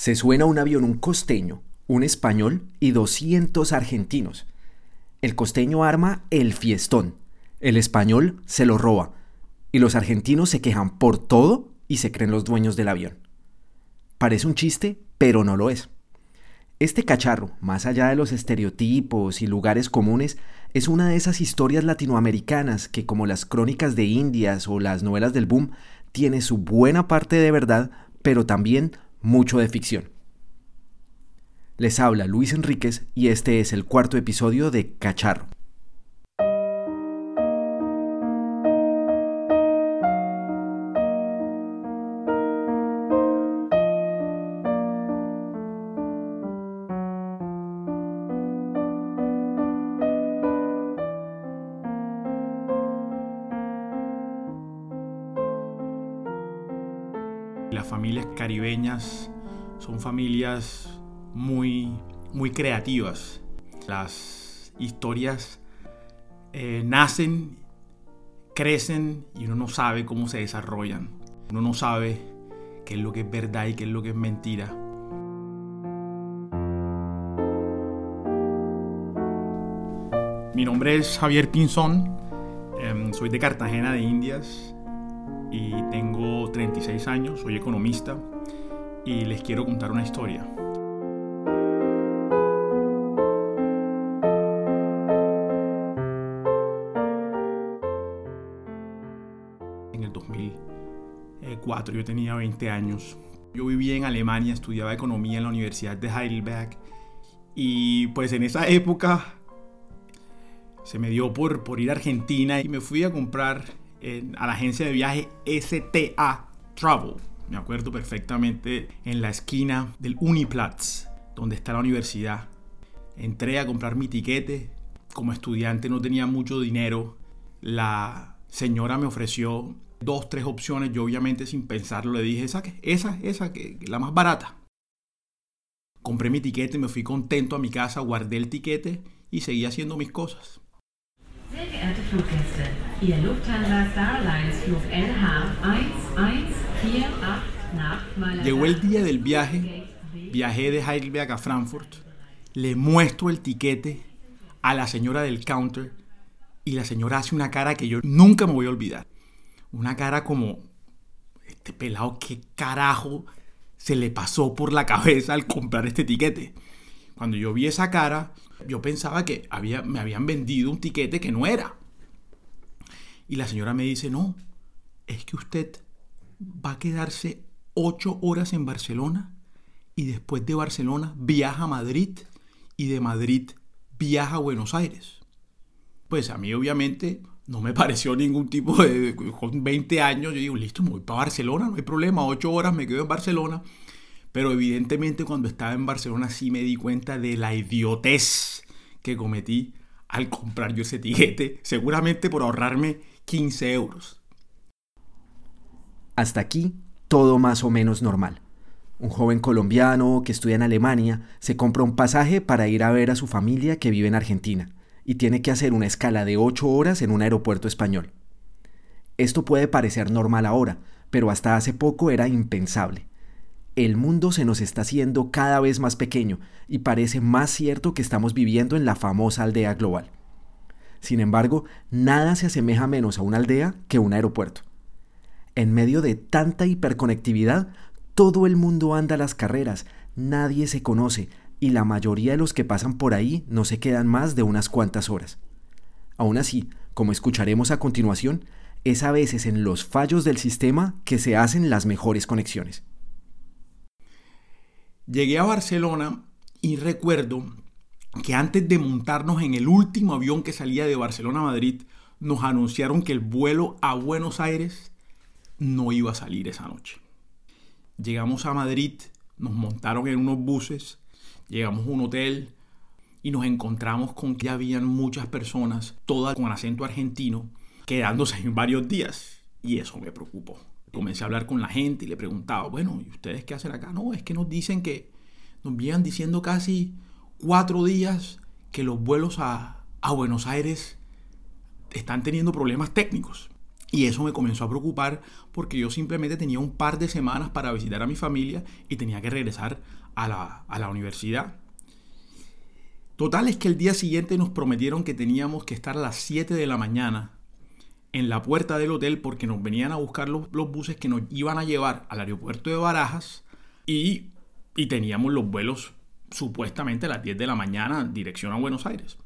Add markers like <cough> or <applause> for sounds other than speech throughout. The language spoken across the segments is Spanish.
Se suena un avión un costeño, un español y 200 argentinos. El costeño arma el fiestón, el español se lo roba y los argentinos se quejan por todo y se creen los dueños del avión. Parece un chiste, pero no lo es. Este cacharro, más allá de los estereotipos y lugares comunes, es una de esas historias latinoamericanas que, como las crónicas de Indias o las novelas del boom, tiene su buena parte de verdad, pero también mucho de ficción. Les habla Luis Enríquez y este es el cuarto episodio de Cacharro. Familias caribeñas son familias muy, muy creativas. Las historias eh, nacen, crecen y uno no sabe cómo se desarrollan. Uno no sabe qué es lo que es verdad y qué es lo que es mentira. Mi nombre es Javier Pinzón, em, soy de Cartagena de Indias y tengo 36 años, soy economista y les quiero contar una historia. En el 2004 yo tenía 20 años. Yo vivía en Alemania, estudiaba economía en la Universidad de Heidelberg y pues en esa época se me dio por, por ir a Argentina y me fui a comprar a la agencia de viaje STA Travel. Me acuerdo perfectamente en la esquina del Uniplatz, donde está la universidad. Entré a comprar mi tiquete. Como estudiante no tenía mucho dinero. La señora me ofreció dos, tres opciones. Yo obviamente sin pensarlo le dije, esa, esa, esa, la más barata. Compré mi tiquete, me fui contento a mi casa, guardé el tiquete y seguí haciendo mis cosas. Llegó el día del viaje, viajé de Heidelberg a Frankfurt, le muestro el tiquete a la señora del counter y la señora hace una cara que yo nunca me voy a olvidar. Una cara como, este pelado, ¿qué carajo se le pasó por la cabeza al comprar este tiquete? Cuando yo vi esa cara, yo pensaba que había, me habían vendido un tiquete que no era. Y la señora me dice, no, es que usted va a quedarse ocho horas en Barcelona y después de Barcelona viaja a Madrid y de Madrid viaja a Buenos Aires. Pues a mí obviamente no me <laughs> pareció ningún tipo de... Con 20 años yo digo, listo, me voy para Barcelona, no hay problema, ocho horas me quedo en Barcelona. Pero evidentemente cuando estaba en Barcelona sí me di cuenta de la idiotez que cometí al comprar yo ese tiquete, seguramente por ahorrarme 15 euros. Hasta aquí todo más o menos normal. Un joven colombiano que estudia en Alemania se compra un pasaje para ir a ver a su familia que vive en Argentina y tiene que hacer una escala de 8 horas en un aeropuerto español. Esto puede parecer normal ahora, pero hasta hace poco era impensable. El mundo se nos está haciendo cada vez más pequeño y parece más cierto que estamos viviendo en la famosa aldea global. Sin embargo, nada se asemeja menos a una aldea que un aeropuerto. En medio de tanta hiperconectividad, todo el mundo anda a las carreras, nadie se conoce y la mayoría de los que pasan por ahí no se quedan más de unas cuantas horas. Aún así, como escucharemos a continuación, es a veces en los fallos del sistema que se hacen las mejores conexiones. Llegué a Barcelona y recuerdo que antes de montarnos en el último avión que salía de Barcelona a Madrid, nos anunciaron que el vuelo a Buenos Aires no iba a salir esa noche. Llegamos a Madrid, nos montaron en unos buses, llegamos a un hotel y nos encontramos con que habían muchas personas, todas con acento argentino, quedándose en varios días. Y eso me preocupó. Comencé a hablar con la gente y le preguntaba, bueno, ¿y ustedes qué hacen acá? No, es que nos dicen que nos vienen diciendo casi cuatro días que los vuelos a, Buenos Aires están teniendo problemas técnicos. Y eso me comenzó a preocupar porque yo simplemente tenía un par de semanas para visitar a mi familia y tenía que regresar a la, a la universidad. Total es que el día siguiente nos prometieron que teníamos que estar a las 7 de la mañana en la puerta del hotel porque nos venían a buscar los, buses que nos iban a llevar al aeropuerto de Barajas y, y teníamos los vuelos supuestamente a las 10 de la mañana dirección a Buenos Aires.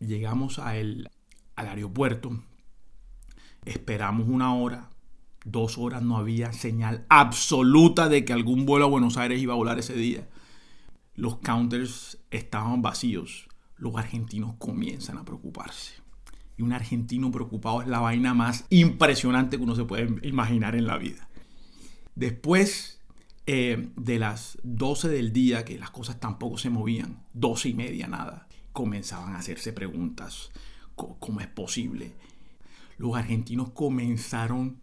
Llegamos a el, al aeropuerto, esperamos una hora, dos horas, no había señal absoluta de que algún vuelo a Buenos Aires iba a volar ese día. Los counters estaban vacíos. Los argentinos comienzan a preocuparse. Y un argentino preocupado es la vaina más impresionante que uno se puede imaginar en la vida. Después eh, de las 12 del día, que las cosas tampoco se movían, 12 y media nada, comenzaban a hacerse preguntas. ¿Cómo es posible? Los argentinos comenzaron,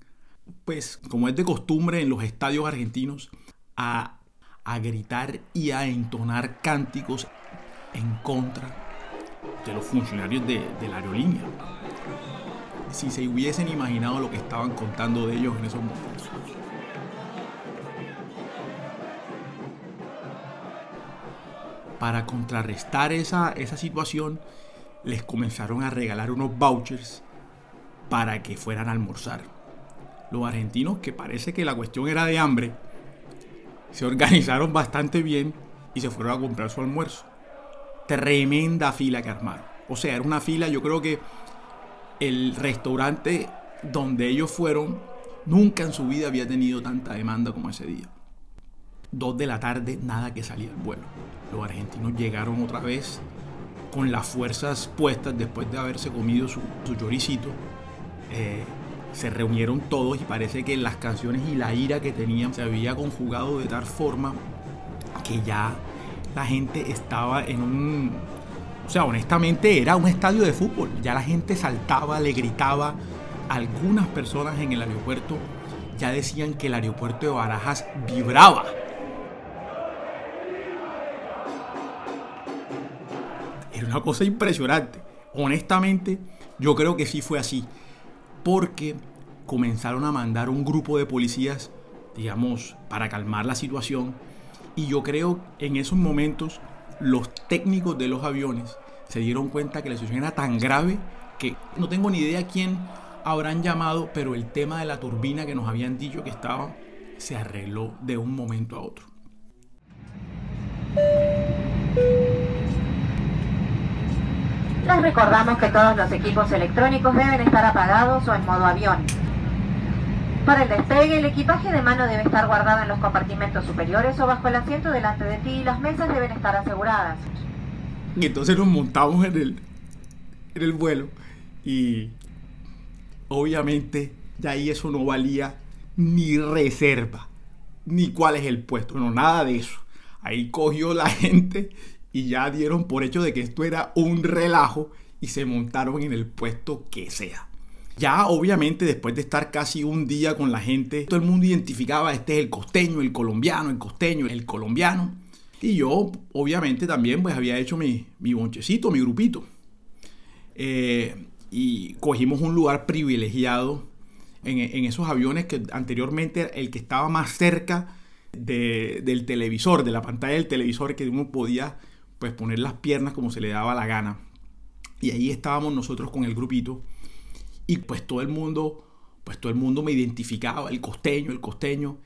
pues como es de costumbre en los estadios argentinos, a, a gritar y a entonar cánticos en contra de los funcionarios de, la aerolínea. Si se hubiesen imaginado lo que estaban contando de ellos en esos momentos. Para contrarrestar esa, esa situación, les comenzaron a regalar unos vouchers para que fueran a almorzar. Los argentinos, que parece que la cuestión era de hambre, se organizaron bastante bien y se fueron a comprar su almuerzo tremenda fila que armaron. O sea, era una fila, yo creo que el restaurante donde ellos fueron nunca en su vida había tenido tanta demanda como ese día. Dos de la tarde, nada que salía el vuelo. Los argentinos llegaron otra vez con las fuerzas puestas después de haberse comido su, su. Eh, se reunieron todos y parece que las canciones y la ira que tenían se había conjugado de tal forma que ya la gente estaba en un... O sea, honestamente era un estadio de fútbol. Ya la gente saltaba, le gritaba. Algunas personas en el aeropuerto ya decían que el aeropuerto de Barajas vibraba. Era una cosa impresionante. Honestamente, yo creo que sí fue así. Porque comenzaron a mandar un grupo de policías, digamos, para calmar la situación y yo creo en esos momentos los técnicos de los aviones se dieron cuenta que la situación era tan grave que no tengo ni idea quién habrán llamado, pero el tema de la turbina que nos habían dicho que estaba se arregló de un momento a otro. Les recordamos que todos los equipos electrónicos deben estar apagados o en modo avión. Para el despegue, el equipaje de mano debe estar guardado en los compartimentos superiores o bajo el asiento delante de ti y las mesas deben estar aseguradas. Y entonces nos montamos en el, en el vuelo y obviamente de ahí eso no valía ni reserva, ni cuál es el puesto, no, nada de eso. Ahí cogió la <laughs> gente y ya dieron por hecho de que esto era un relajo y se montaron en el puesto que sea. Ya obviamente después de estar casi un día con la gente, todo el mundo identificaba, este es el costeño, el colombiano, el costeño, el colombiano. Y yo obviamente también pues había hecho mi, mi bonchecito, mi grupito. Eh, y cogimos un lugar privilegiado en, esos aviones que anteriormente el que estaba más cerca de, del televisor, de la pantalla del televisor, que uno podía pues poner las piernas como se le daba la gana. Y ahí estábamos nosotros con el grupito y pues todo el mundo, pues todo el mundo me identificaba, el costeño, el costeño.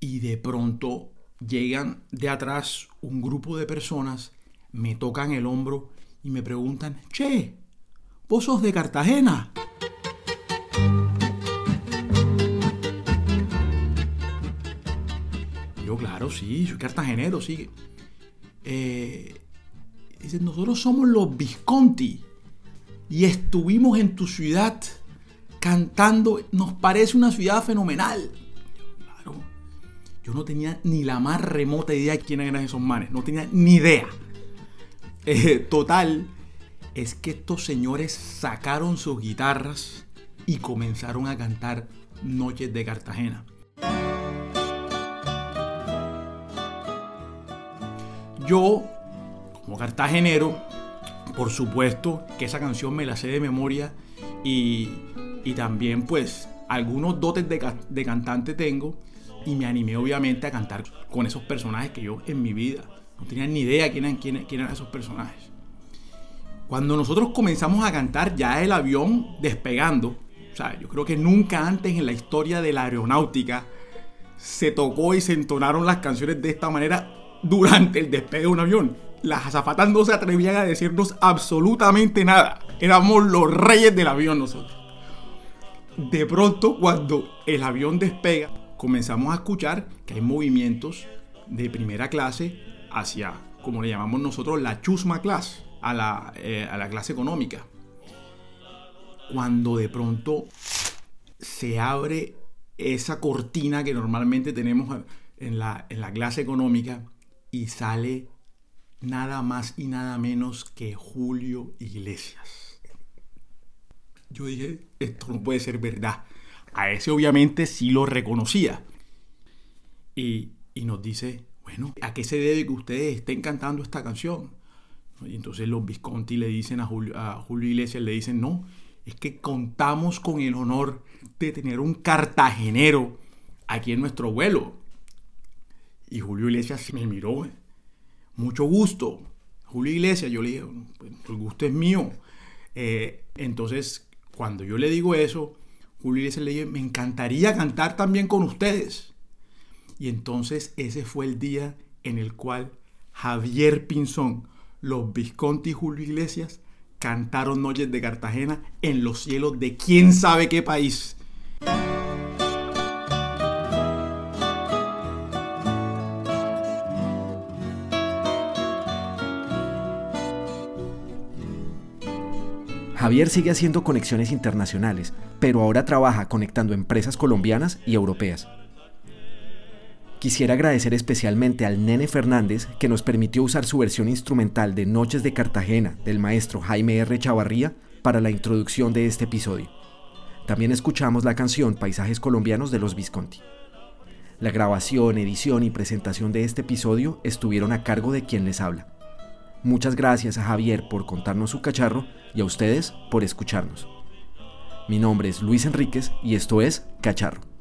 Y de pronto llegan de atrás un grupo de personas, me tocan el hombro y me preguntan, che, vos sos de Cartagena. Yo, claro, sí, soy cartagenero, sí. Eh, dicen, nosotros somos los Visconti y estuvimos en tu ciudad cantando, nos parece una ciudad fenomenal. Claro, yo no tenía ni la más remota idea de quiénes eran esos manes, no tenía ni idea. Eh, total, es que estos señores sacaron sus guitarras y comenzaron a cantar Noches de Cartagena. Yo, como cartagenero, por supuesto que esa canción me la sé de memoria y, y también pues algunos dotes de, cantante tengo y me animé obviamente a cantar con esos personajes que yo en mi vida no tenía ni idea quién eran, quién, quién eran esos personajes. Cuando nosotros comenzamos a cantar ya el avión despegando, o sea, yo creo que nunca antes en la historia de la aeronáutica se tocó y se entonaron las canciones de esta manera durante el despegue de un avión. Las azafatas no se atrevían a decirnos absolutamente nada. Éramos los reyes del avión nosotros. De pronto, cuando el avión despega, comenzamos a escuchar que hay movimientos de primera clase hacia, como le llamamos nosotros, la chusma clase, a la, eh, a la clase económica. Cuando de pronto se abre esa cortina que normalmente tenemos en la, en la clase económica y sale nada más y nada menos que Julio Iglesias. Yo dije, esto no puede ser verdad. A ese obviamente sí lo reconocía. Y, nos dice, bueno, ¿a qué se debe que ustedes estén cantando esta canción? Y entonces los Visconti le dicen a Julio, a Julio Iglesias, le dicen, no, es que contamos con el honor de tener un cartagenero aquí en nuestro vuelo. Y Julio Iglesias me miró, mucho gusto. Julio Iglesias, yo le dije, pues, el gusto es mío. Eh, entonces, cuando yo le digo eso, Julio Iglesias le dije, me encantaría cantar también con ustedes. Y entonces ese fue el día en el cual Javier Pinzón, los Visconti y Julio Iglesias cantaron Noches de Cartagena en los cielos de quién sabe qué país. Javier sigue haciendo conexiones internacionales, pero ahora trabaja conectando empresas colombianas y europeas. Quisiera agradecer especialmente al Nene Fernández que nos permitió usar su versión instrumental de Noches de Cartagena del maestro Jaime R. Chavarría para la introducción de este episodio. También escuchamos la canción Paisajes colombianos de los Visconti. La grabación, edición y presentación de este episodio estuvieron a cargo de quien les habla. Muchas gracias a Javier por contarnos su cacharro y a ustedes por escucharnos. Mi nombre es Luis Enríquez y esto es Cacharro.